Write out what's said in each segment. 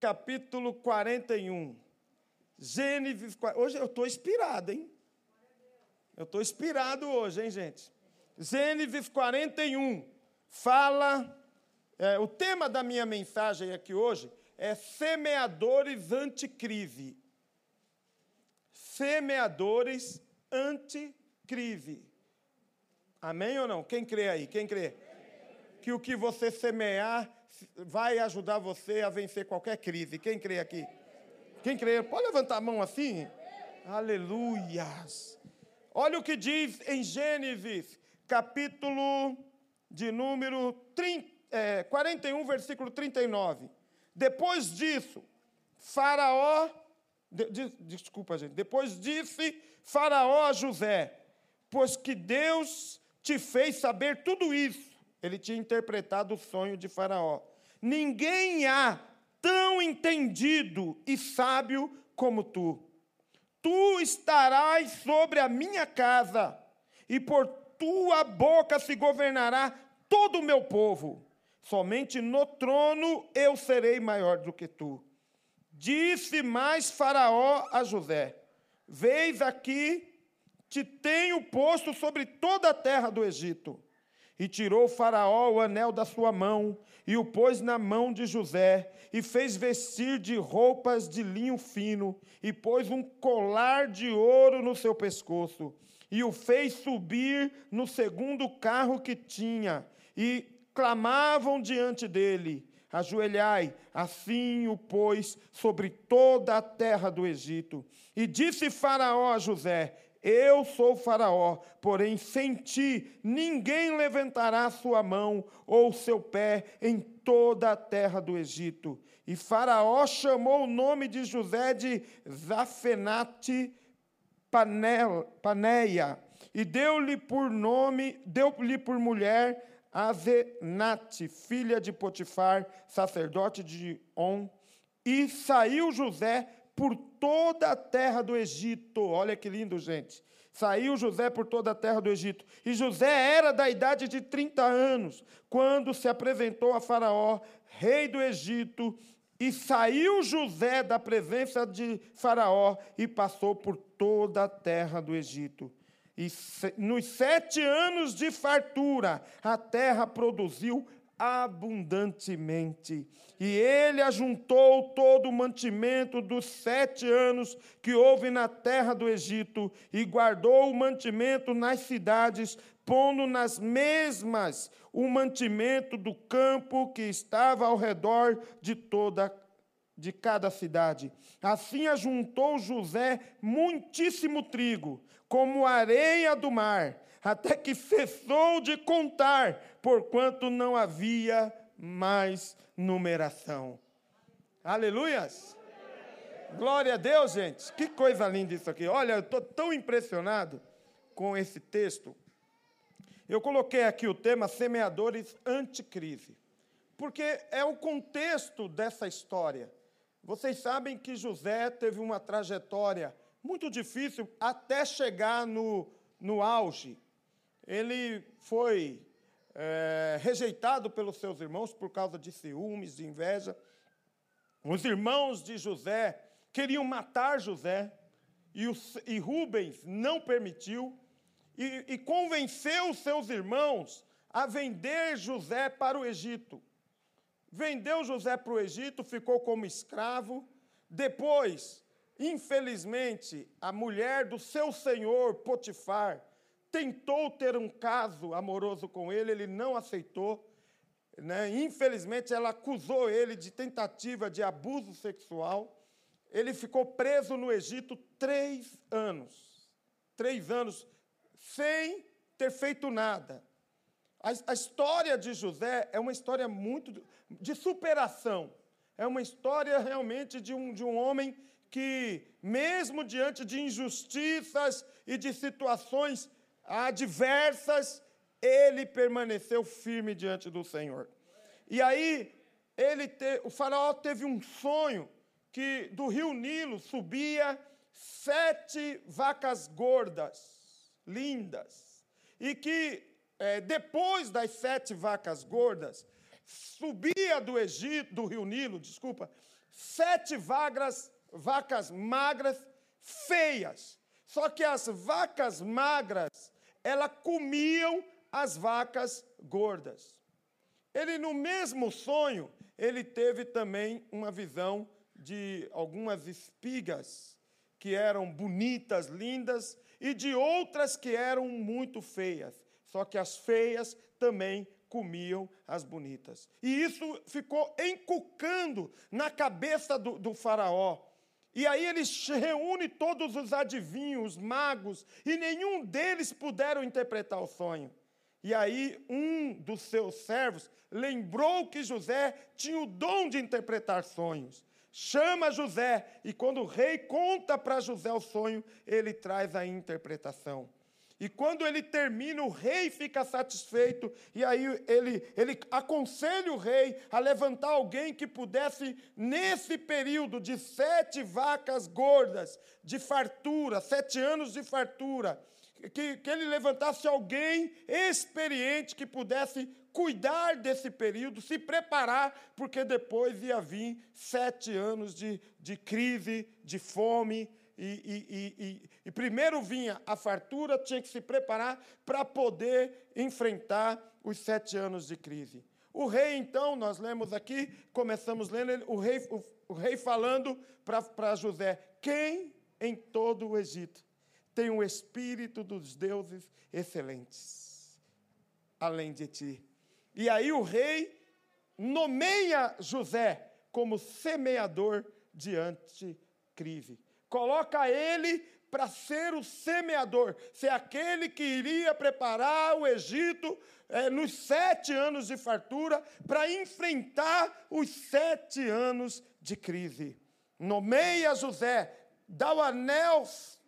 capítulo 41. Gênesis. Hoje eu estou inspirado, hein? Eu estou inspirado hoje, hein, gente? Gênesis 41 fala. É, o tema da minha mensagem aqui hoje é semeadores anticrise. Semeadores anticrise. Amém ou não? Quem crê aí? Quem crê? Que o que você semear vai ajudar você a vencer qualquer crise. Quem crê aqui? Quem crê? Pode levantar a mão assim? Aleluias. Olha o que diz em Gênesis, capítulo de número 30, é, 41, versículo 39. Depois disso, Faraó, de, de, desculpa, gente, depois disse Faraó a José: Pois que Deus te fez saber tudo isso. Ele tinha interpretado o sonho de Faraó. Ninguém há tão entendido e sábio como tu. Tu estarás sobre a minha casa, e por tua boca se governará todo o meu povo. Somente no trono eu serei maior do que tu. Disse mais Faraó a José: Veis aqui, te tenho posto sobre toda a terra do Egito. E tirou Faraó o anel da sua mão, e o pôs na mão de José, e fez vestir de roupas de linho fino, e pôs um colar de ouro no seu pescoço, e o fez subir no segundo carro que tinha, e clamavam diante dele: Ajoelhai, assim o pôs sobre toda a terra do Egito. E disse Faraó a José: eu sou Faraó, porém sem ti ninguém levantará sua mão ou seu pé em toda a terra do Egito. E Faraó chamou o nome de José de Zafenate Paneia, e deu-lhe por nome, deu-lhe por mulher Azenate, filha de Potifar, sacerdote de On. E saiu José por toda a terra do Egito. Olha que lindo, gente. Saiu José por toda a terra do Egito. E José era da idade de 30 anos, quando se apresentou a Faraó, rei do Egito. E saiu José da presença de Faraó e passou por toda a terra do Egito. E nos sete anos de fartura, a terra produziu abundantemente. E ele ajuntou todo o mantimento dos sete anos que houve na terra do Egito, e guardou o mantimento nas cidades, pondo nas mesmas o mantimento do campo que estava ao redor de toda de cada cidade. Assim ajuntou José muitíssimo trigo, como areia do mar, até que cessou de contar, porquanto não havia mais numeração. Aleluias! Glória a Deus, gente. Que coisa linda isso aqui. Olha, eu estou tão impressionado com esse texto. Eu coloquei aqui o tema semeadores anticrise, porque é o contexto dessa história. Vocês sabem que José teve uma trajetória muito difícil até chegar no, no auge ele foi é, rejeitado pelos seus irmãos por causa de ciúmes, de inveja. Os irmãos de José queriam matar José, e, os, e Rubens não permitiu, e, e convenceu os seus irmãos a vender José para o Egito. Vendeu José para o Egito, ficou como escravo. Depois, infelizmente, a mulher do seu senhor, Potifar, tentou ter um caso amoroso com ele, ele não aceitou. Né? Infelizmente, ela acusou ele de tentativa de abuso sexual. Ele ficou preso no Egito três anos. Três anos sem ter feito nada. A, a história de José é uma história muito de superação. É uma história realmente de um, de um homem que, mesmo diante de injustiças e de situações adversas, ele permaneceu firme diante do Senhor. E aí, ele te, o faraó teve um sonho que do rio Nilo subia sete vacas gordas, lindas, e que é, depois das sete vacas gordas, subia do Egito, do rio Nilo, desculpa, sete vacas, vacas magras feias. Só que as vacas magras, elas comiam as vacas gordas. Ele, no mesmo sonho, ele teve também uma visão de algumas espigas que eram bonitas, lindas, e de outras que eram muito feias. Só que as feias também comiam as bonitas. E isso ficou encucando na cabeça do, do faraó. E aí ele reúne todos os adivinhos, magos, e nenhum deles puderam interpretar o sonho. E aí um dos seus servos lembrou que José tinha o dom de interpretar sonhos. Chama José, e quando o rei conta para José o sonho, ele traz a interpretação. E quando ele termina, o rei fica satisfeito, e aí ele, ele aconselha o rei a levantar alguém que pudesse, nesse período de sete vacas gordas, de fartura, sete anos de fartura, que, que ele levantasse alguém experiente que pudesse cuidar desse período, se preparar, porque depois ia vir sete anos de, de crise, de fome, e, e, e, e, primeiro vinha a fartura, tinha que se preparar para poder enfrentar os sete anos de crise. O rei, então, nós lemos aqui, começamos lendo, o rei, o, o rei falando para José: quem em todo o Egito tem o espírito dos deuses excelentes, além de ti? E aí o rei nomeia José como semeador diante crise coloca ele para ser o semeador, ser aquele que iria preparar o Egito é, nos sete anos de fartura para enfrentar os sete anos de crise. Nomeia José, dá o anel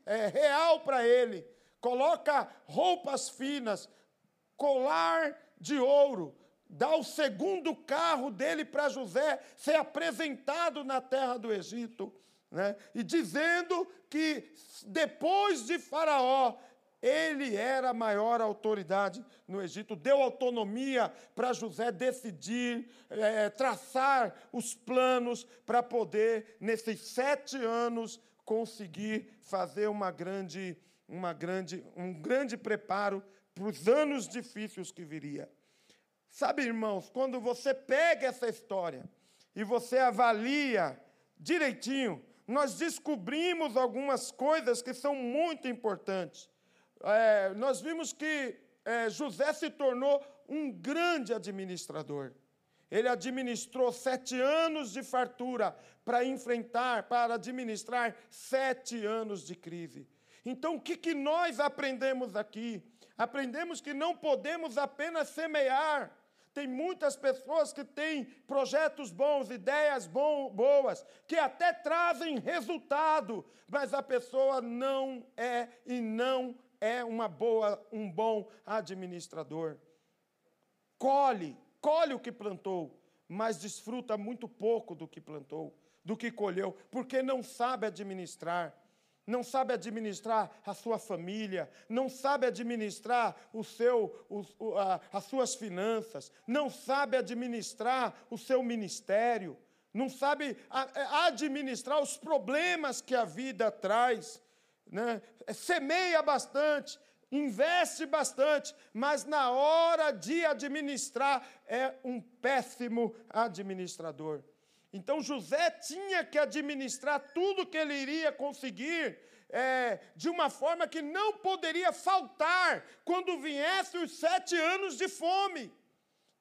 é, real para ele, coloca roupas finas, colar de ouro, dá o segundo carro dele para José ser apresentado na terra do Egito né? e dizendo que depois de Faraó, ele era a maior autoridade no Egito, deu autonomia para José decidir, é, traçar os planos para poder, nesses sete anos, conseguir fazer uma grande, uma grande, um grande preparo para os anos difíceis que viria. Sabe, irmãos, quando você pega essa história e você avalia direitinho, nós descobrimos algumas coisas que são muito importantes. É, nós vimos que é, José se tornou um grande administrador. Ele administrou sete anos de fartura para enfrentar, para administrar sete anos de crise. Então, o que, que nós aprendemos aqui? Aprendemos que não podemos apenas semear, tem muitas pessoas que têm projetos bons, ideias boas, que até trazem resultado, mas a pessoa não é e não é uma boa, um bom administrador. Colhe, colhe o que plantou, mas desfruta muito pouco do que plantou, do que colheu, porque não sabe administrar não sabe administrar a sua família, não sabe administrar o seu, o, a, as suas finanças, não sabe administrar o seu ministério, não sabe é, administrar os problemas que a vida traz. Né? Semeia bastante, investe bastante, mas na hora de administrar é um péssimo administrador. Então José tinha que administrar tudo que ele iria conseguir é, de uma forma que não poderia faltar quando viessem os sete anos de fome.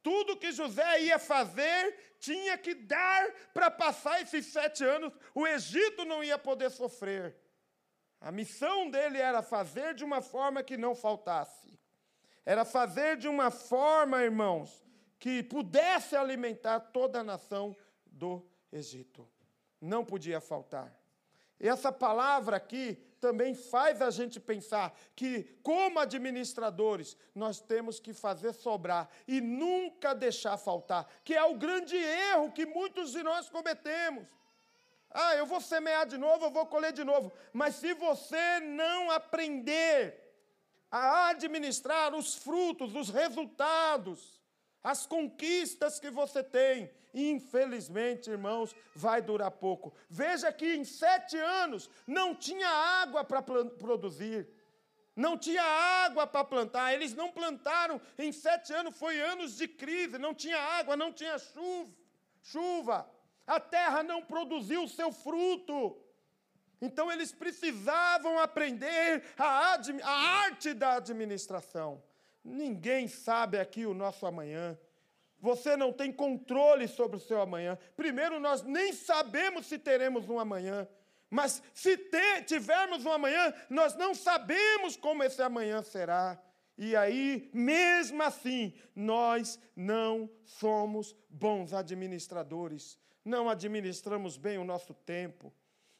Tudo que José ia fazer tinha que dar para passar esses sete anos. O Egito não ia poder sofrer. A missão dele era fazer de uma forma que não faltasse. Era fazer de uma forma, irmãos, que pudesse alimentar toda a nação do Egito. Não podia faltar. Essa palavra aqui também faz a gente pensar que, como administradores, nós temos que fazer sobrar e nunca deixar faltar, que é o grande erro que muitos de nós cometemos. Ah, eu vou semear de novo, eu vou colher de novo. Mas se você não aprender a administrar os frutos, os resultados, as conquistas que você tem. Infelizmente, irmãos, vai durar pouco. Veja que em sete anos não tinha água para produzir, não tinha água para plantar. Eles não plantaram em sete anos, foi anos de crise, não tinha água, não tinha chuva. chuva. A terra não produziu o seu fruto. Então eles precisavam aprender a, a arte da administração. Ninguém sabe aqui o nosso amanhã. Você não tem controle sobre o seu amanhã. Primeiro, nós nem sabemos se teremos um amanhã. Mas se ter, tivermos um amanhã, nós não sabemos como esse amanhã será. E aí, mesmo assim, nós não somos bons administradores. Não administramos bem o nosso tempo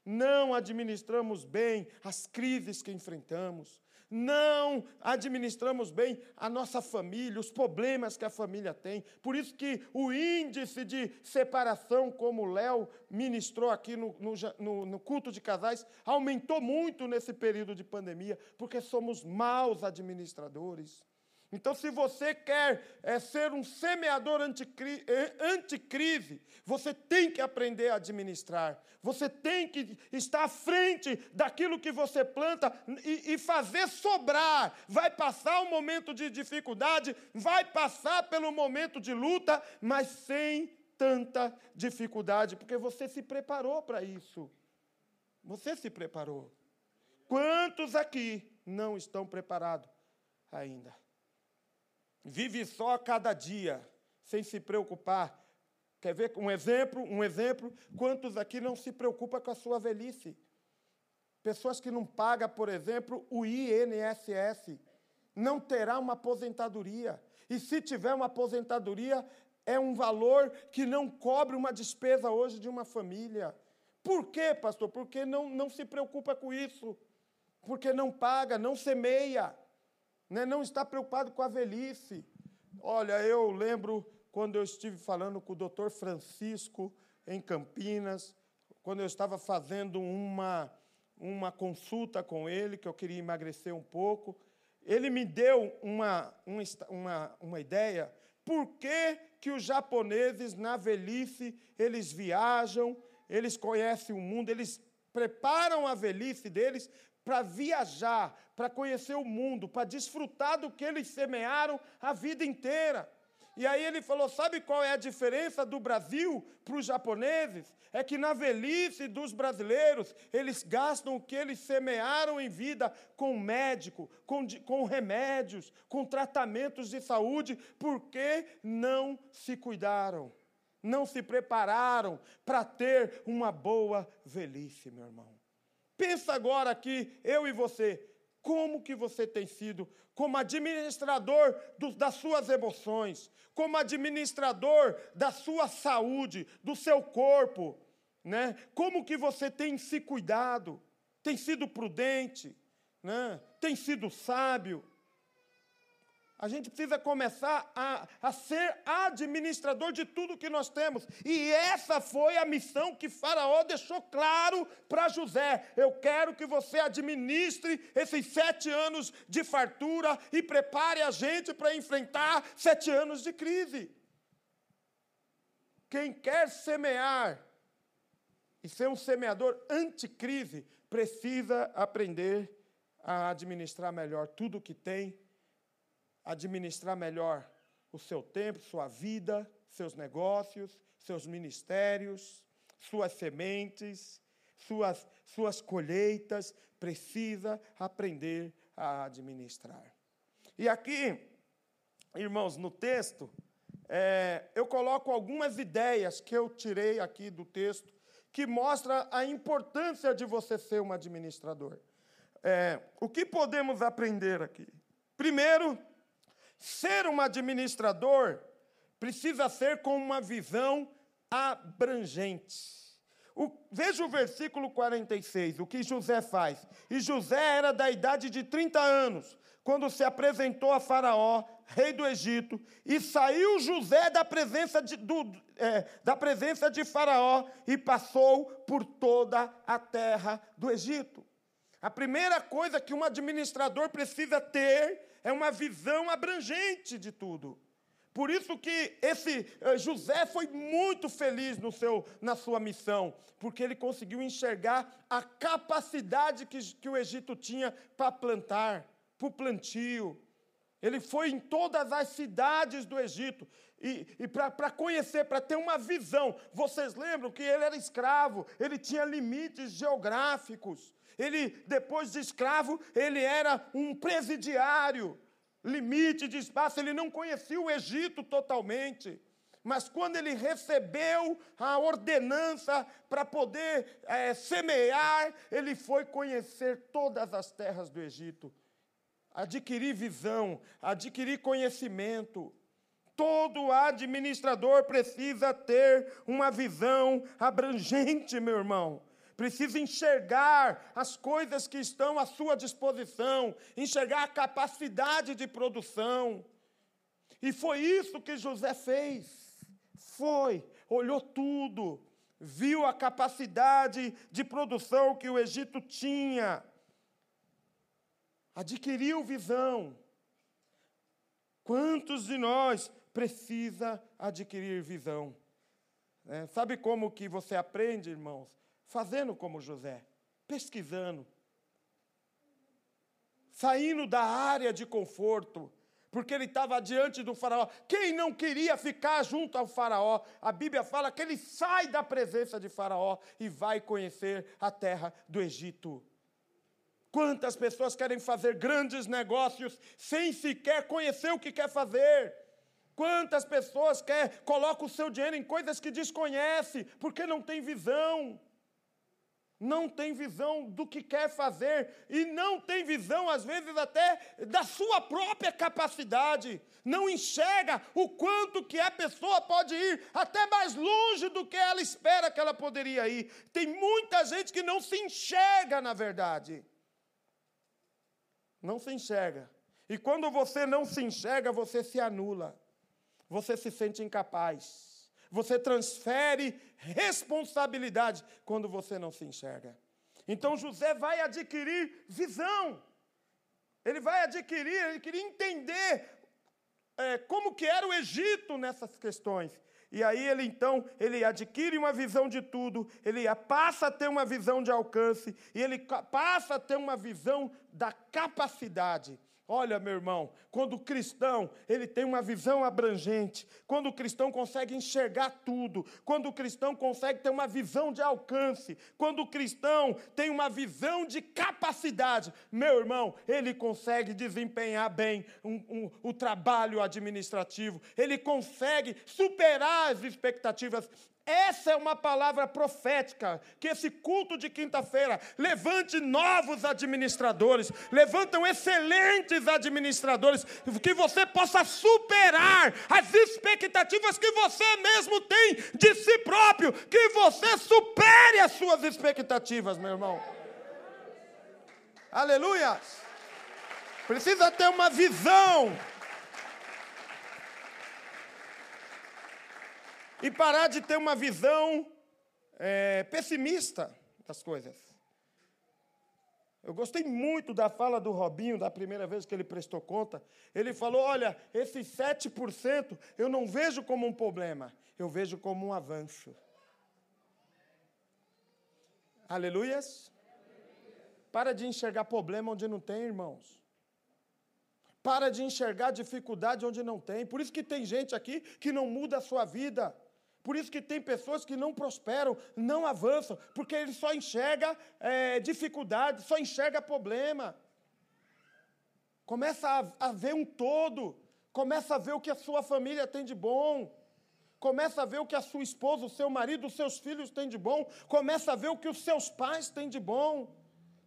não administramos bem as crises que enfrentamos, não administramos bem a nossa família, os problemas que a família tem. Por isso que o índice de separação, como o Léo ministrou aqui no, no, no culto de casais, aumentou muito nesse período de pandemia, porque somos maus administradores. Então, se você quer é, ser um semeador anticri eh, anticrise, você tem que aprender a administrar. Você tem que estar à frente daquilo que você planta e, e fazer sobrar. Vai passar um momento de dificuldade, vai passar pelo momento de luta, mas sem tanta dificuldade, porque você se preparou para isso. Você se preparou. Quantos aqui não estão preparados ainda? Vive só cada dia, sem se preocupar. Quer ver um exemplo? Um exemplo. Quantos aqui não se preocupam com a sua velhice? Pessoas que não pagam, por exemplo, o INSS, não terá uma aposentadoria. E se tiver uma aposentadoria, é um valor que não cobre uma despesa hoje de uma família. Por quê, pastor? Porque não, não se preocupa com isso. Porque não paga, não semeia né? não está preocupado com a velhice. Olha, eu lembro quando eu estive falando com o doutor Francisco em Campinas, quando eu estava fazendo uma, uma consulta com ele, que eu queria emagrecer um pouco, ele me deu uma, uma, uma ideia por que, que os japoneses, na velhice, eles viajam, eles conhecem o mundo, eles preparam a velhice deles para viajar, para conhecer o mundo, para desfrutar do que eles semearam a vida inteira. E aí ele falou: sabe qual é a diferença do Brasil para os japoneses? É que na velhice dos brasileiros, eles gastam o que eles semearam em vida com médico, com, com remédios, com tratamentos de saúde, porque não se cuidaram, não se prepararam para ter uma boa velhice, meu irmão. Pensa agora aqui, eu e você, como que você tem sido como administrador do, das suas emoções, como administrador da sua saúde, do seu corpo, né? Como que você tem se cuidado? Tem sido prudente, né? Tem sido sábio? A gente precisa começar a, a ser administrador de tudo que nós temos. E essa foi a missão que Faraó deixou claro para José. Eu quero que você administre esses sete anos de fartura e prepare a gente para enfrentar sete anos de crise. Quem quer semear e ser um semeador anticrise precisa aprender a administrar melhor tudo o que tem administrar melhor o seu tempo, sua vida, seus negócios, seus ministérios, suas sementes, suas, suas colheitas, precisa aprender a administrar. E aqui, irmãos, no texto, é, eu coloco algumas ideias que eu tirei aqui do texto que mostra a importância de você ser um administrador. É, o que podemos aprender aqui? Primeiro, Ser um administrador precisa ser com uma visão abrangente. O, veja o versículo 46, o que José faz. E José era da idade de 30 anos, quando se apresentou a Faraó, rei do Egito, e saiu José da presença de, do, é, da presença de Faraó e passou por toda a terra do Egito. A primeira coisa que um administrador precisa ter é uma visão abrangente de tudo. Por isso que esse eh, José foi muito feliz no seu, na sua missão, porque ele conseguiu enxergar a capacidade que, que o Egito tinha para plantar, para o plantio. Ele foi em todas as cidades do Egito e, e para conhecer, para ter uma visão. Vocês lembram que ele era escravo, ele tinha limites geográficos. Ele, depois de escravo, ele era um presidiário limite de espaço, ele não conhecia o Egito totalmente. Mas quando ele recebeu a ordenança para poder é, semear, ele foi conhecer todas as terras do Egito, adquirir visão, adquirir conhecimento. Todo administrador precisa ter uma visão abrangente, meu irmão precisa enxergar as coisas que estão à sua disposição, enxergar a capacidade de produção. E foi isso que José fez. Foi, olhou tudo, viu a capacidade de produção que o Egito tinha, adquiriu visão. Quantos de nós precisa adquirir visão? É, sabe como que você aprende, irmãos? fazendo como José, pesquisando, saindo da área de conforto, porque ele estava diante do faraó. Quem não queria ficar junto ao faraó? A Bíblia fala que ele sai da presença de faraó e vai conhecer a terra do Egito. Quantas pessoas querem fazer grandes negócios sem sequer conhecer o que quer fazer? Quantas pessoas quer colocam o seu dinheiro em coisas que desconhece, porque não tem visão? não tem visão do que quer fazer e não tem visão, às vezes, até da sua própria capacidade. Não enxerga o quanto que a pessoa pode ir até mais longe do que ela espera que ela poderia ir. Tem muita gente que não se enxerga, na verdade. Não se enxerga. E quando você não se enxerga, você se anula. Você se sente incapaz. Você transfere responsabilidade quando você não se enxerga. Então José vai adquirir visão. Ele vai adquirir, ele queria entender é, como que era o Egito nessas questões. E aí ele então, ele adquire uma visão de tudo, ele passa a ter uma visão de alcance, e ele passa a ter uma visão da capacidade. Olha, meu irmão, quando o cristão ele tem uma visão abrangente, quando o cristão consegue enxergar tudo, quando o cristão consegue ter uma visão de alcance, quando o cristão tem uma visão de capacidade, meu irmão, ele consegue desempenhar bem um, um, o trabalho administrativo, ele consegue superar as expectativas, essa é uma palavra profética, que esse culto de quinta-feira levante novos administradores, levantam excelentes administradores, que você possa superar as expectativas que você mesmo tem de si próprio, que você supere as suas expectativas, meu irmão. Aleluia! Precisa ter uma visão e parar de ter uma visão é, pessimista das coisas. Eu gostei muito da fala do Robinho, da primeira vez que ele prestou conta. Ele falou: olha, esses 7% eu não vejo como um problema, eu vejo como um avanço. Aleluias? Para de enxergar problema onde não tem, irmãos. Para de enxergar dificuldade onde não tem. Por isso que tem gente aqui que não muda a sua vida. Por isso que tem pessoas que não prosperam, não avançam, porque ele só enxerga é, dificuldade, só enxerga problema. Começa a, a ver um todo, começa a ver o que a sua família tem de bom, começa a ver o que a sua esposa, o seu marido, os seus filhos têm de bom, começa a ver o que os seus pais têm de bom.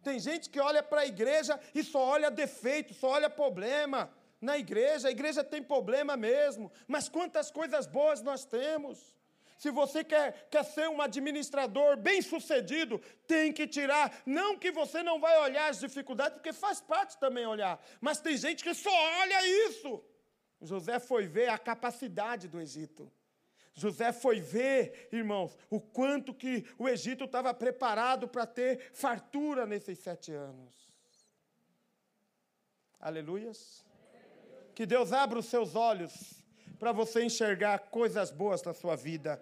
Tem gente que olha para a igreja e só olha defeito, só olha problema. Na igreja, a igreja tem problema mesmo, mas quantas coisas boas nós temos. Se você quer, quer ser um administrador bem sucedido, tem que tirar. Não que você não vai olhar as dificuldades, porque faz parte também olhar. Mas tem gente que só olha isso. José foi ver a capacidade do Egito. José foi ver, irmãos, o quanto que o Egito estava preparado para ter fartura nesses sete anos. Aleluias. Que Deus abra os seus olhos para você enxergar coisas boas na sua vida.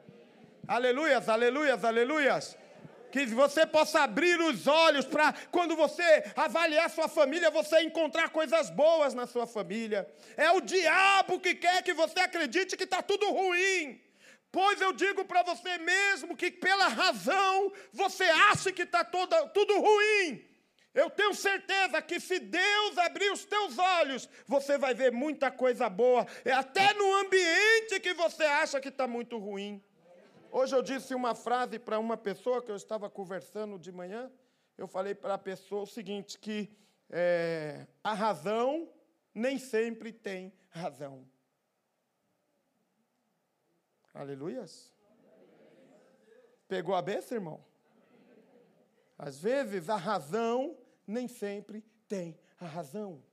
Aleluias, aleluias, aleluias. Que você possa abrir os olhos para, quando você avaliar sua família, você encontrar coisas boas na sua família. É o diabo que quer que você acredite que está tudo ruim. Pois eu digo para você mesmo que, pela razão, você acha que está tudo ruim. Eu tenho certeza que se Deus abrir os teus olhos, você vai ver muita coisa boa, até no ambiente que você acha que está muito ruim. Hoje eu disse uma frase para uma pessoa que eu estava conversando de manhã. Eu falei para a pessoa o seguinte: que é, a razão nem sempre tem razão. Aleluias. Pegou a benção, irmão? Às vezes a razão nem sempre tem a razão.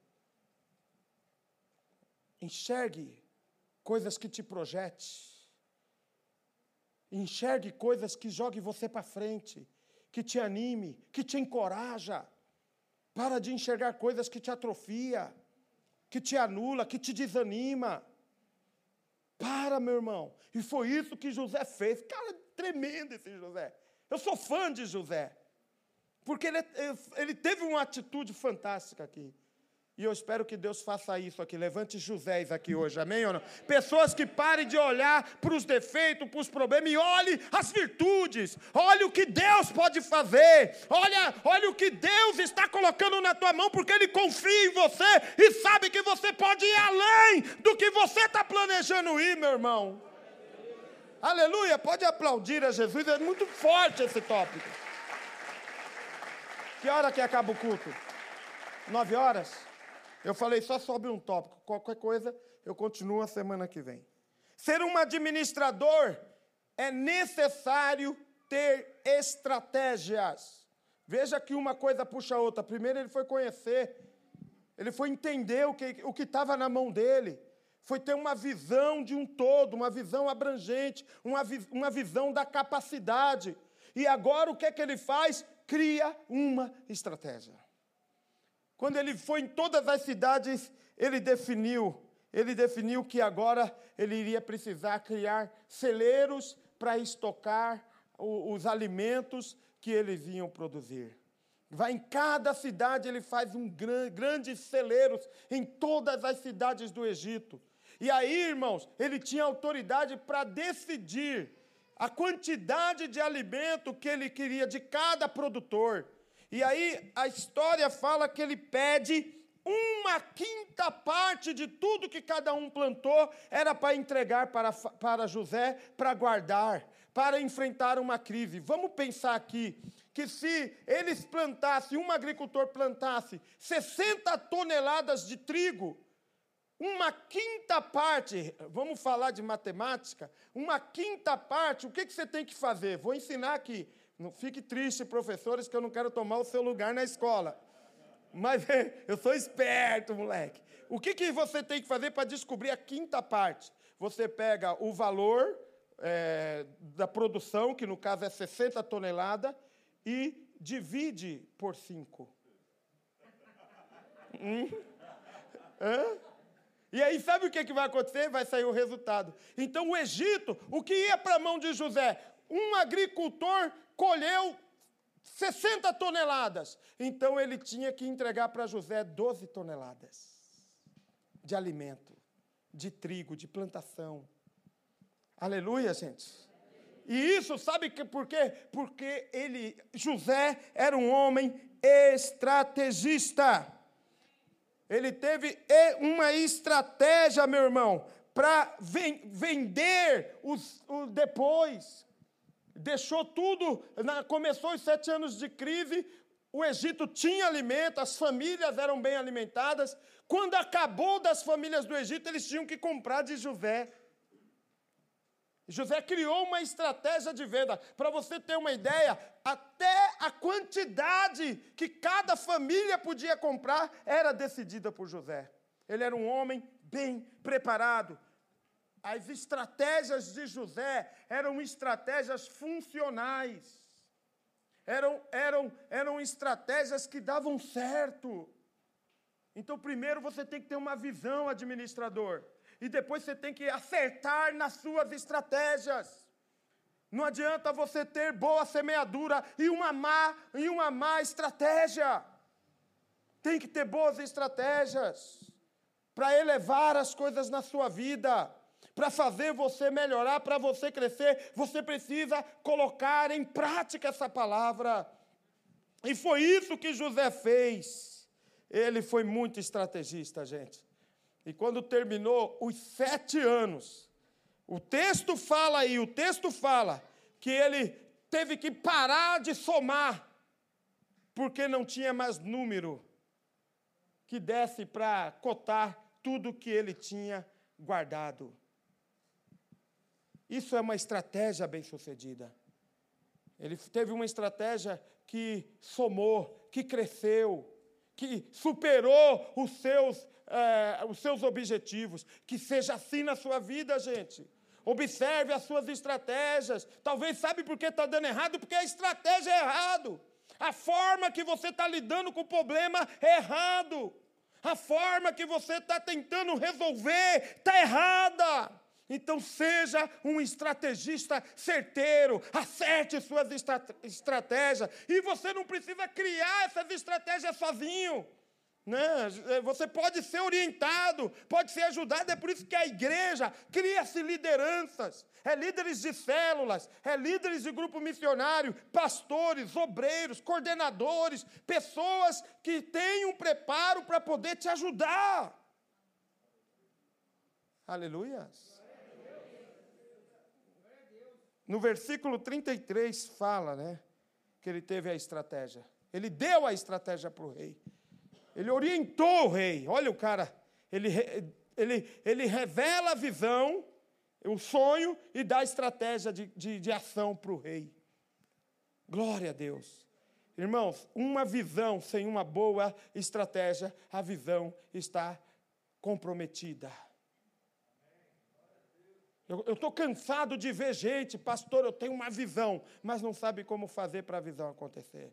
Enxergue coisas que te projete. Enxergue coisas que joguem você para frente, que te anime, que te encoraja. Para de enxergar coisas que te atrofia, que te anula, que te desanima. Para, meu irmão. E foi isso que José fez. Cara, tremendo esse José. Eu sou fã de José. Porque ele, ele teve uma atitude fantástica aqui. E eu espero que Deus faça isso aqui. Levante Josés aqui hoje, amém ou não? Pessoas que parem de olhar para os defeitos, para os problemas e olhe as virtudes. Olhe o que Deus pode fazer. Olha, olha o que Deus está colocando na tua mão, porque Ele confia em você e sabe que você pode ir além do que você está planejando ir, meu irmão. Aleluia, pode aplaudir a Jesus, é muito forte esse tópico. Que hora que acaba o culto? Nove horas? Eu falei só sobre um tópico. Qualquer coisa, eu continuo a semana que vem. Ser um administrador é necessário ter estratégias. Veja que uma coisa puxa a outra. Primeiro, ele foi conhecer, ele foi entender o que o estava na mão dele. Foi ter uma visão de um todo, uma visão abrangente, uma, uma visão da capacidade. E agora o que é que ele faz? Cria uma estratégia. Quando ele foi em todas as cidades, ele definiu, ele definiu que agora ele iria precisar criar celeiros para estocar os alimentos que eles iam produzir. Vai em cada cidade, ele faz um gran, grandes celeiros em todas as cidades do Egito. E aí, irmãos, ele tinha autoridade para decidir a quantidade de alimento que ele queria de cada produtor. E aí a história fala que ele pede uma quinta parte de tudo que cada um plantou era para entregar para, para José, para guardar, para enfrentar uma crise. Vamos pensar aqui que se eles plantassem, um agricultor plantasse 60 toneladas de trigo, uma quinta parte, vamos falar de matemática, uma quinta parte, o que, que você tem que fazer? Vou ensinar aqui. Não fique triste, professores, que eu não quero tomar o seu lugar na escola. Mas eu sou esperto, moleque. O que, que você tem que fazer para descobrir a quinta parte? Você pega o valor é, da produção, que no caso é 60 toneladas, e divide por 5. Hum? E aí, sabe o que, que vai acontecer? Vai sair o resultado. Então, o Egito, o que ia para a mão de José? Um agricultor colheu 60 toneladas. Então ele tinha que entregar para José 12 toneladas de alimento, de trigo, de plantação. Aleluia, gente. E isso, sabe que por quê? Porque ele, José era um homem estrategista. Ele teve uma estratégia, meu irmão, para vender os, depois deixou tudo, começou os sete anos de crise, o Egito tinha alimento, as famílias eram bem alimentadas. Quando acabou das famílias do Egito, eles tinham que comprar de José. José criou uma estratégia de venda. Para você ter uma ideia, até a quantidade que cada família podia comprar era decidida por José. Ele era um homem bem preparado, as estratégias de José eram estratégias funcionais. Eram, eram, eram estratégias que davam certo. Então, primeiro você tem que ter uma visão, administrador. E depois você tem que acertar nas suas estratégias. Não adianta você ter boa semeadura e uma má, e uma má estratégia. Tem que ter boas estratégias para elevar as coisas na sua vida, para fazer você melhorar, para você crescer. Você precisa colocar em prática essa palavra. E foi isso que José fez. Ele foi muito estrategista, gente. E quando terminou os sete anos, o texto fala aí, o texto fala que ele teve que parar de somar, porque não tinha mais número que desse para cotar tudo que ele tinha guardado. Isso é uma estratégia bem-sucedida. Ele teve uma estratégia que somou, que cresceu, que superou os seus, é, os seus objetivos. Que seja assim na sua vida, gente. Observe as suas estratégias. Talvez sabe por que está dando errado? Porque a estratégia é errado. A forma que você está lidando com o problema é errado. A forma que você está tentando resolver está errada. Então seja um estrategista certeiro, acerte suas estratégias. E você não precisa criar essas estratégias sozinho. Né? Você pode ser orientado, pode ser ajudado, é por isso que a igreja cria-se lideranças, é líderes de células, é líderes de grupo missionário, pastores, obreiros, coordenadores, pessoas que têm um preparo para poder te ajudar. Aleluia. No versículo 33 fala, né, que ele teve a estratégia. Ele deu a estratégia para o rei. Ele orientou o rei. Olha o cara, ele, ele, ele revela a visão, o sonho e dá a estratégia de, de, de ação para o rei. Glória a Deus. Irmãos, uma visão sem uma boa estratégia, a visão está comprometida. Eu estou cansado de ver gente, pastor, eu tenho uma visão, mas não sabe como fazer para a visão acontecer.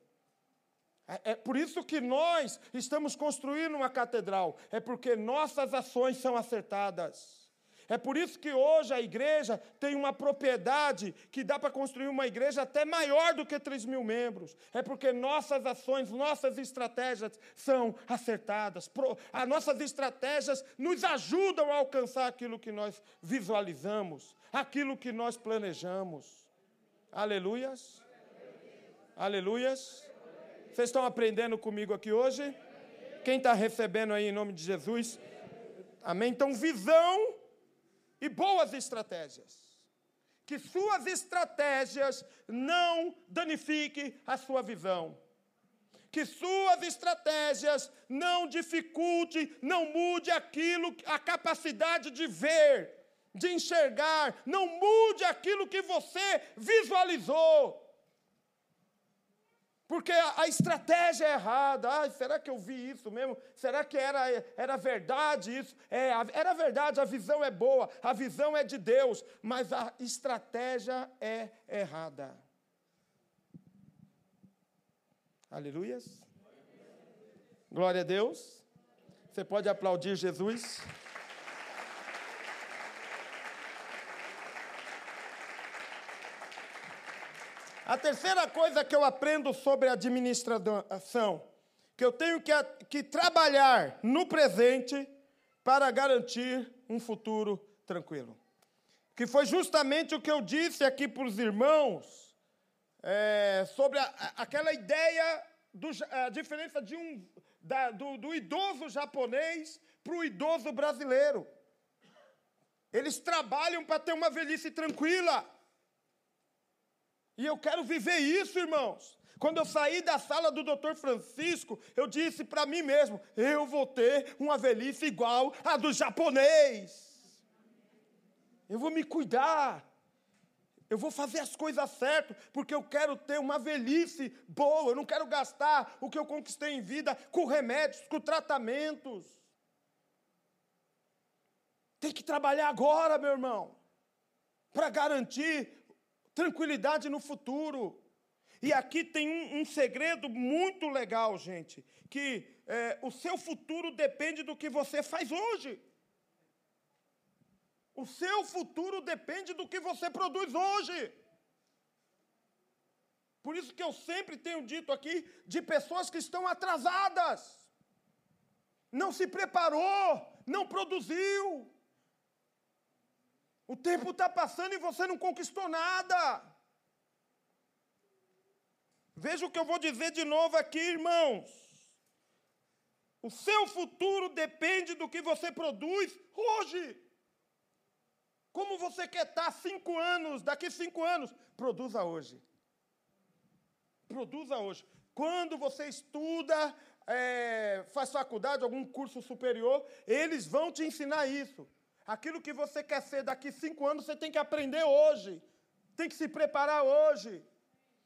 É, é por isso que nós estamos construindo uma catedral, é porque nossas ações são acertadas. É por isso que hoje a igreja tem uma propriedade que dá para construir uma igreja até maior do que 3 mil membros. É porque nossas ações, nossas estratégias são acertadas. As nossas estratégias nos ajudam a alcançar aquilo que nós visualizamos, aquilo que nós planejamos. Aleluias. Aleluias. Vocês estão aprendendo comigo aqui hoje? Quem está recebendo aí em nome de Jesus? Amém? Então, visão e boas estratégias. Que suas estratégias não danifiquem a sua visão. Que suas estratégias não dificulte, não mude aquilo, a capacidade de ver, de enxergar, não mude aquilo que você visualizou. Porque a, estratégia é errada. Ah, será que eu vi isso mesmo? Será que era, era verdade isso? É, era verdade, a visão é boa, a visão é de Deus, mas a estratégia é errada. Aleluias. Glória a Deus. Você pode aplaudir Jesus. A terceira coisa que eu aprendo sobre administração, que eu tenho que, que trabalhar no presente para garantir um futuro tranquilo. Que foi justamente o que eu disse aqui para os irmãos é, sobre a, aquela ideia, do, a diferença de um, da, do, do idoso japonês para o idoso brasileiro. Eles trabalham para ter uma velhice tranquila. E eu quero viver isso, irmãos. Quando eu saí da sala do doutor Francisco, eu disse para mim mesmo: eu vou ter uma velhice igual a do japonês. Eu vou me cuidar. Eu vou fazer as coisas certas, porque eu quero ter uma velhice boa. Eu não quero gastar o que eu conquistei em vida com remédios, com tratamentos. Tem que trabalhar agora, meu irmão, para garantir tranquilidade no futuro. E aqui tem um, um segredo muito legal, gente, que é, o seu futuro depende do que você faz hoje. O seu futuro depende do que você produz hoje. Por isso que eu sempre tenho dito aqui de pessoas que estão atrasadas. Não se preparou, não produziu. O tempo está passando e você não conquistou nada. Veja o que eu vou dizer de novo aqui, irmãos. O seu futuro depende do que você produz hoje. Como você quer estar cinco anos, daqui cinco anos? Produza hoje. Produza hoje. Quando você estuda, é, faz faculdade, algum curso superior, eles vão te ensinar isso. Aquilo que você quer ser daqui cinco anos, você tem que aprender hoje. Tem que se preparar hoje.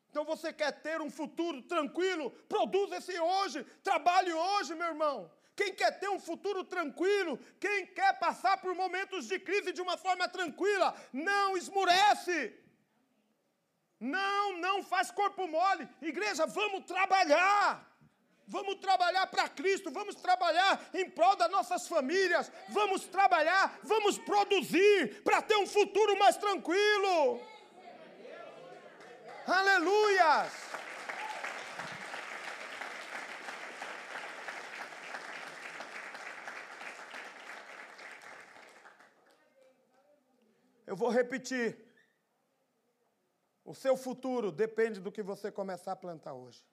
Então você quer ter um futuro tranquilo? Produza esse hoje. Trabalhe hoje, meu irmão. Quem quer ter um futuro tranquilo, quem quer passar por momentos de crise de uma forma tranquila, não esmurece. Não, não faz corpo mole. Igreja, vamos trabalhar. Vamos trabalhar para Cristo, vamos trabalhar em prol das nossas famílias, vamos trabalhar, vamos produzir para ter um futuro mais tranquilo. Aleluias! Eu vou repetir. O seu futuro depende do que você começar a plantar hoje.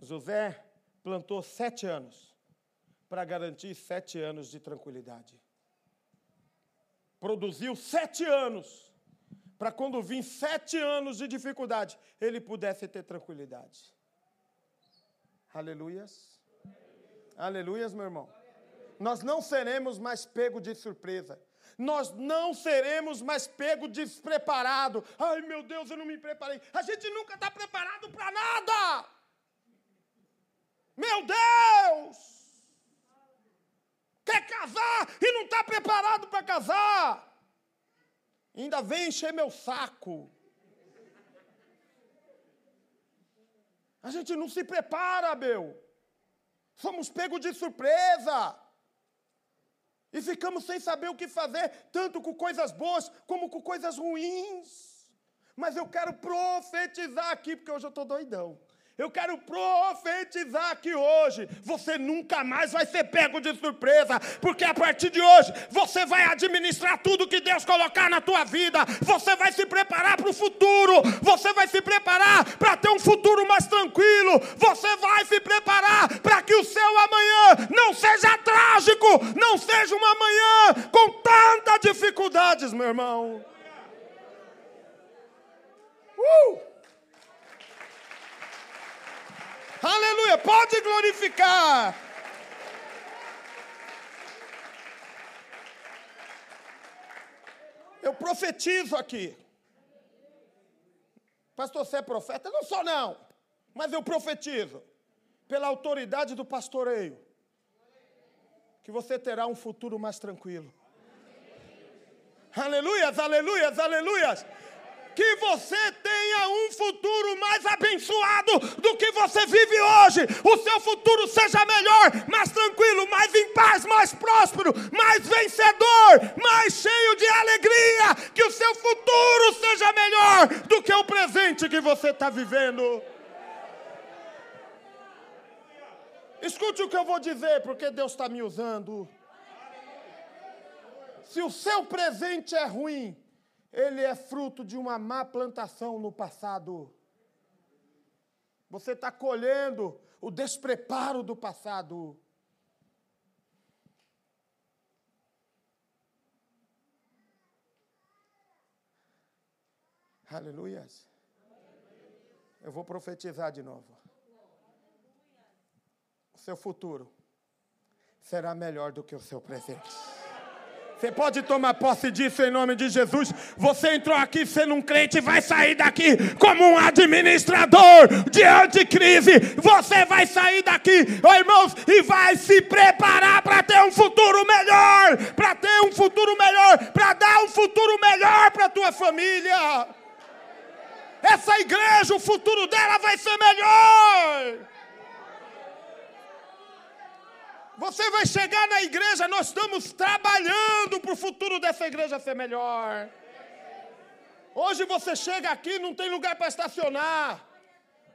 José plantou sete anos para garantir sete anos de tranquilidade. Produziu sete anos para quando vir sete anos de dificuldade, ele pudesse ter tranquilidade. Aleluias. Aleluias, meu irmão. Nós não seremos mais pego de surpresa. Nós não seremos mais pego despreparado. Ai, meu Deus, eu não me preparei. A gente nunca está preparado para nada. Meu Deus! Quer casar e não está preparado para casar. Ainda vem encher meu saco. A gente não se prepara, meu. Somos pegos de surpresa. E ficamos sem saber o que fazer, tanto com coisas boas como com coisas ruins. Mas eu quero profetizar aqui, porque hoje eu estou doidão. Eu quero profetizar que hoje você nunca mais vai ser pego de surpresa, porque a partir de hoje você vai administrar tudo que Deus colocar na tua vida. Você vai se preparar para o futuro, você vai se preparar para ter um futuro mais tranquilo. Você vai se preparar para que o seu amanhã não seja trágico, não seja uma manhã com tantas dificuldades, meu irmão. Uh! Aleluia, pode glorificar. Eu profetizo aqui. Pastor, você é profeta? Eu não sou, não. Mas eu profetizo, pela autoridade do pastoreio, que você terá um futuro mais tranquilo. Aleluias, aleluias, aleluias que você tenha um futuro mais abençoado do que você vive hoje. O seu futuro seja melhor, mais tranquilo, mais em paz, mais próspero, mais vencedor, mais cheio de alegria. Que o seu futuro seja melhor do que o presente que você está vivendo. Escute o que eu vou dizer, porque Deus está me usando. Se o seu presente é ruim, ele é fruto de uma má plantação no passado. Você está colhendo o despreparo do passado. Aleluias. Eu vou profetizar de novo. O seu futuro será melhor do que o seu presente. Você pode tomar posse disso em nome de Jesus. Você entrou aqui sendo um crente e vai sair daqui como um administrador diante de crise. Você vai sair daqui, oh, irmãos, e vai se preparar para ter um futuro melhor, para ter um futuro melhor, para dar um futuro melhor para tua família. Essa igreja, o futuro dela vai ser melhor. Você vai chegar na igreja, nós estamos trabalhando para o futuro dessa igreja ser melhor. Hoje você chega aqui, não tem lugar para estacionar,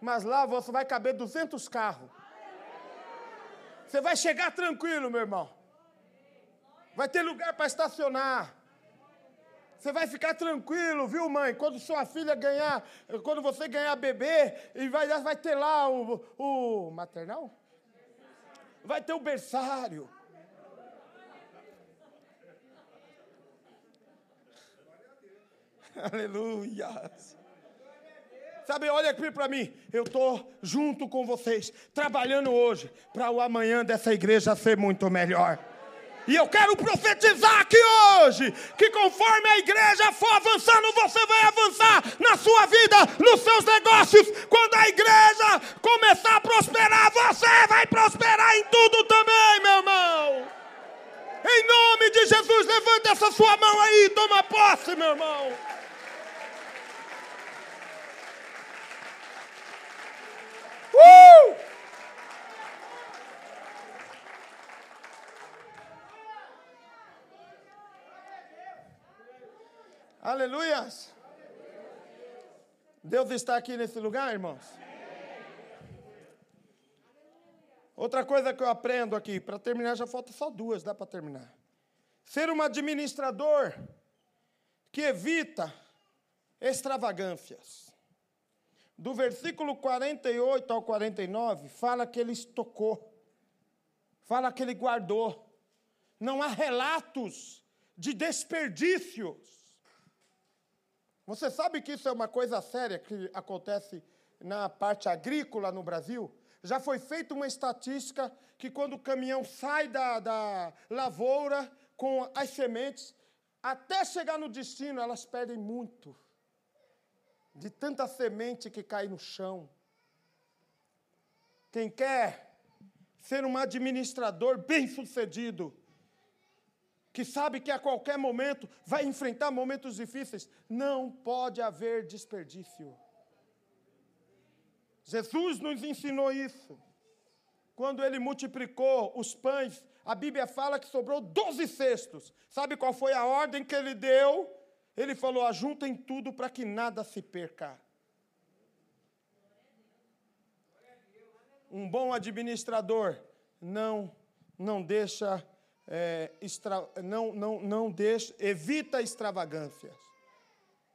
mas lá você vai caber 200 carros. Você vai chegar tranquilo, meu irmão. Vai ter lugar para estacionar. Você vai ficar tranquilo, viu, mãe? Quando sua filha ganhar, quando você ganhar bebê, e vai, vai ter lá o, o maternal? Vai ter o berçário. Aleluia. Sabe, olha aqui para mim. Eu estou junto com vocês, trabalhando hoje, para o amanhã dessa igreja ser muito melhor. E eu quero profetizar aqui hoje que conforme a igreja for avançando, você vai avançar na sua vida, nos seus negócios. Quando a igreja começar a prosperar, você vai prosperar em tudo também, meu irmão. Em nome de Jesus, levante essa sua mão aí, toma posse, meu irmão. Uh! Aleluias. Deus está aqui nesse lugar, irmãos. Outra coisa que eu aprendo aqui, para terminar, já falta só duas, dá para terminar. Ser um administrador que evita extravagâncias. Do versículo 48 ao 49, fala que ele estocou, fala que ele guardou. Não há relatos de desperdícios. Você sabe que isso é uma coisa séria que acontece na parte agrícola no Brasil? Já foi feita uma estatística que quando o caminhão sai da, da lavoura com as sementes, até chegar no destino, elas perdem muito. De tanta semente que cai no chão. Quem quer ser um administrador bem-sucedido, que sabe que a qualquer momento vai enfrentar momentos difíceis, não pode haver desperdício. Jesus nos ensinou isso. Quando ele multiplicou os pães, a Bíblia fala que sobrou 12 cestos. Sabe qual foi a ordem que ele deu? Ele falou: ajuntem tudo para que nada se perca. Um bom administrador não não deixa é, extra, não, não, não deixa, evita extravagâncias,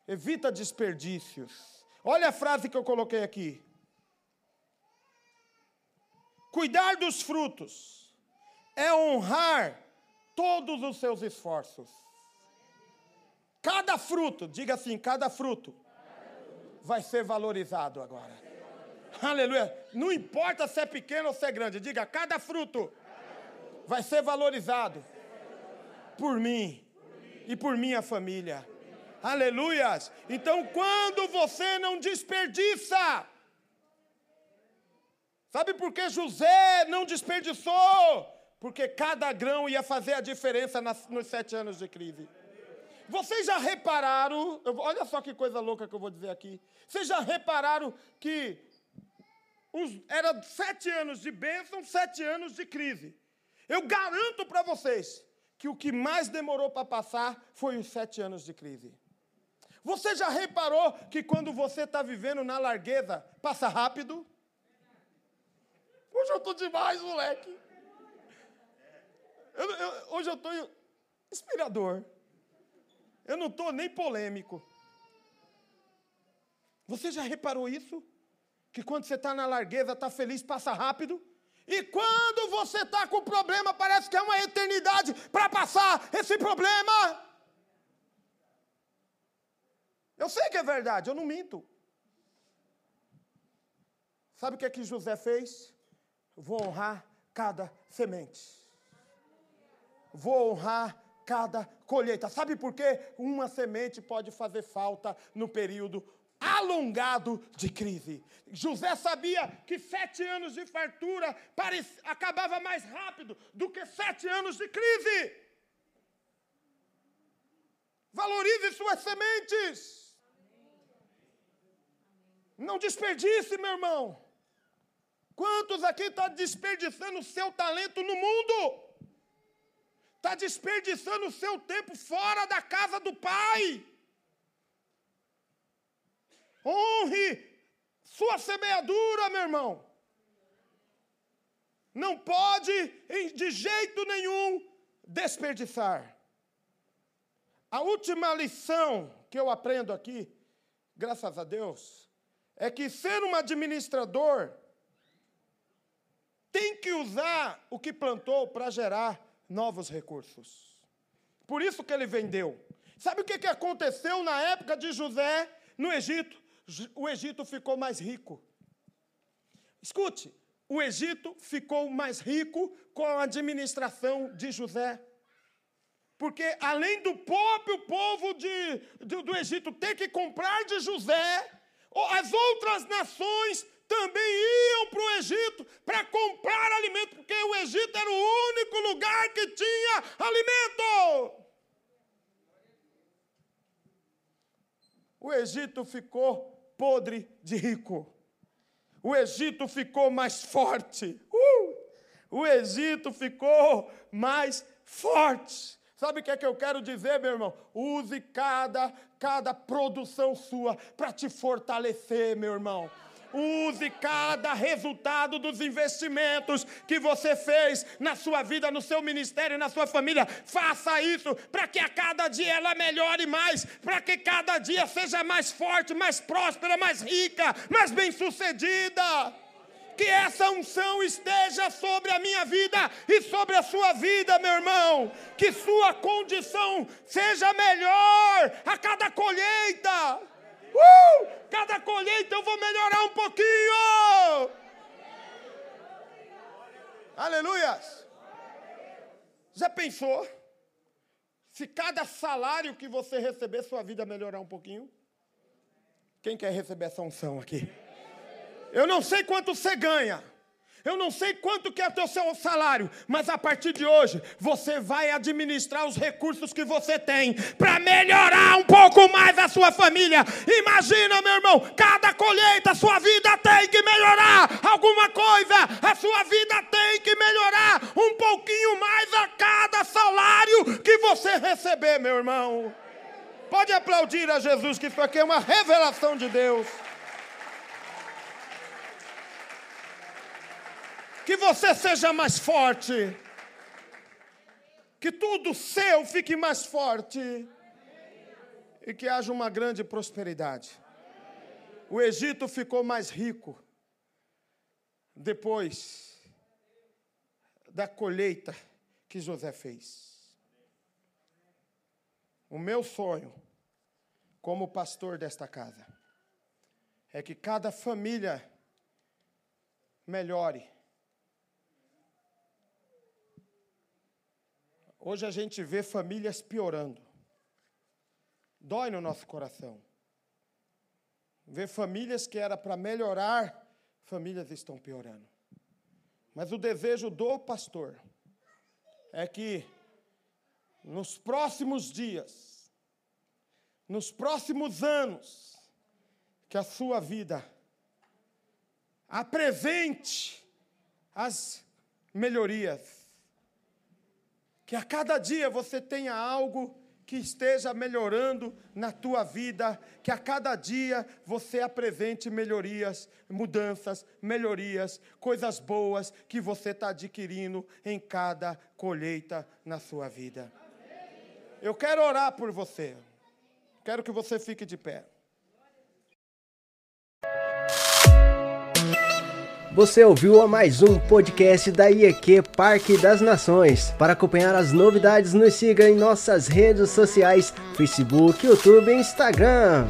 evita desperdícios. Olha a frase que eu coloquei aqui. Cuidar dos frutos é honrar todos os seus esforços. Cada fruto, diga assim, cada fruto vai ser valorizado agora. Aleluia. Não importa se é pequeno ou se é grande, diga cada fruto vai ser valorizado por mim e por minha família. Aleluias! Então, quando você não desperdiça, sabe por que José não desperdiçou? Porque cada grão ia fazer a diferença nas, nos sete anos de crise. Vocês já repararam, olha só que coisa louca que eu vou dizer aqui. Vocês já repararam que os, era sete anos de bênção, sete anos de crise. Eu garanto para vocês que o que mais demorou para passar foi os sete anos de crise. Você já reparou que quando você está vivendo na largueza, passa rápido? Hoje eu estou demais, moleque. Eu, eu, hoje eu estou inspirador. Eu não estou nem polêmico. Você já reparou isso? Que quando você está na largueza, está feliz, passa rápido? E quando você está com problema, parece que é uma eternidade para passar esse problema. Eu sei que é verdade, eu não minto. Sabe o que é que José fez? Vou honrar cada semente. Vou honrar cada colheita. Sabe por quê? Uma semente pode fazer falta no período alongado de crise. José sabia que sete anos de fartura parecia, acabava mais rápido do que sete anos de crise. Valorize suas sementes. Não desperdice, meu irmão. Quantos aqui estão tá desperdiçando o seu talento no mundo? Está desperdiçando o seu tempo fora da casa do Pai. Honre sua semeadura, meu irmão. Não pode, de jeito nenhum, desperdiçar. A última lição que eu aprendo aqui, graças a Deus, é que ser um administrador tem que usar o que plantou para gerar novos recursos. Por isso que ele vendeu. Sabe o que aconteceu na época de José no Egito? O Egito ficou mais rico. Escute, o Egito ficou mais rico com a administração de José. Porque além do próprio povo de, do, do Egito ter que comprar de José, as outras nações também iam para o Egito para comprar alimento, porque o Egito era o único lugar que tinha alimento. O Egito ficou podre de rico. O Egito ficou mais forte. Uh! O Egito ficou mais forte. Sabe o que é que eu quero dizer, meu irmão? Use cada, cada produção sua para te fortalecer, meu irmão. Use cada resultado dos investimentos que você fez na sua vida, no seu ministério, na sua família. Faça isso para que a cada dia ela melhore mais, para que cada dia seja mais forte, mais próspera, mais rica, mais bem-sucedida que essa unção esteja sobre a minha vida e sobre a sua vida, meu irmão. Que sua condição seja melhor a cada colheita. Uh! Cada colheita eu vou melhorar um pouquinho. Aleluia. Já pensou? Se cada salário que você receber, sua vida melhorar um pouquinho? Quem quer receber essa unção aqui? Eu não sei quanto você ganha. Eu não sei quanto que é o seu salário, mas a partir de hoje você vai administrar os recursos que você tem para melhorar um pouco mais a sua família. Imagina, meu irmão, cada colheita a sua vida tem que melhorar alguma coisa. A sua vida tem que melhorar um pouquinho mais a cada salário que você receber, meu irmão. Pode aplaudir a Jesus que isso aqui é uma revelação de Deus. Que você seja mais forte, que tudo seu fique mais forte e que haja uma grande prosperidade. O Egito ficou mais rico depois da colheita que José fez. O meu sonho, como pastor desta casa, é que cada família melhore Hoje a gente vê famílias piorando. Dói no nosso coração. Ver famílias que era para melhorar, famílias estão piorando. Mas o desejo do pastor é que nos próximos dias, nos próximos anos, que a sua vida apresente as melhorias que a cada dia você tenha algo que esteja melhorando na tua vida, que a cada dia você apresente melhorias, mudanças, melhorias, coisas boas que você está adquirindo em cada colheita na sua vida. Eu quero orar por você. Quero que você fique de pé. Você ouviu a mais um podcast da IEQ Parque das Nações. Para acompanhar as novidades, nos siga em nossas redes sociais: Facebook, YouTube e Instagram.